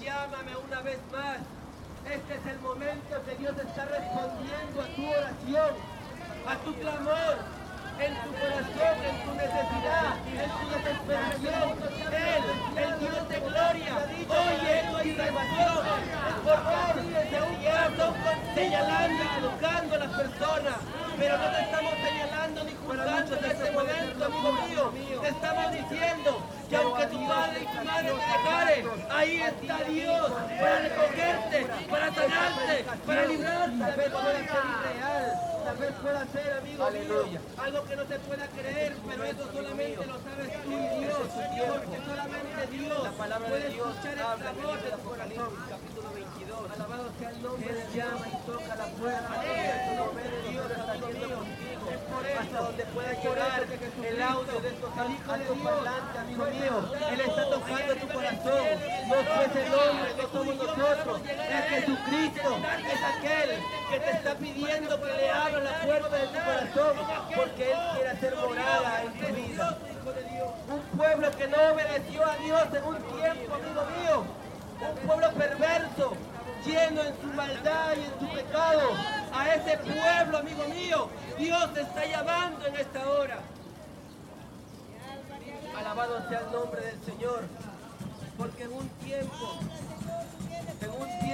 llámame una vez más. Este es el momento que Dios está respondiendo a tu oración, a tu clamor, en tu corazón, en tu necesidad, en tu desesperación. Él, el Dios de gloria, oye y responde. Por favor, desde un rato señalando y juzgando a las personas, pero no te estamos señalando ni juzgando en este momento, amigo mío. Te estamos diciendo que aunque tu padre y tu madre te dejaren, ahí está Dios para recogerte, para sanarte, para librarte. Tal vez pueda ser irreal, tal vez pueda ser, amigo mío, algo que no se pueda creer, pero eso solamente lo sabes tú y Dios, porque solamente Dios puede escuchar el clamor de tu corazón. Capítulo Alabado sea el nombre del llama y toca la puerta. Dios, amigo mío por esto, donde pueda llorar el audio de tu estos altoparlantes, amigo mío. Él está tocando tu corazón. No es el hombre, no somos nosotros. Es Jesucristo, es aquel que te está pidiendo que le abra la puerta de tu corazón, porque Él quiere hacer morada en tu vida. Un pueblo que no obedeció a Dios en un tiempo, amigo mío. Un pueblo perverso, lleno en su maldad y en su pecado a ese pueblo, amigo mío. Dios te está llamando en esta hora. Alabado sea el nombre del Señor, porque en un tiempo, en un tiempo,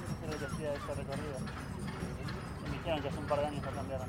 antes era que hacía ese recorrido. Y me dijeron que hace un par de años lo cambiaron.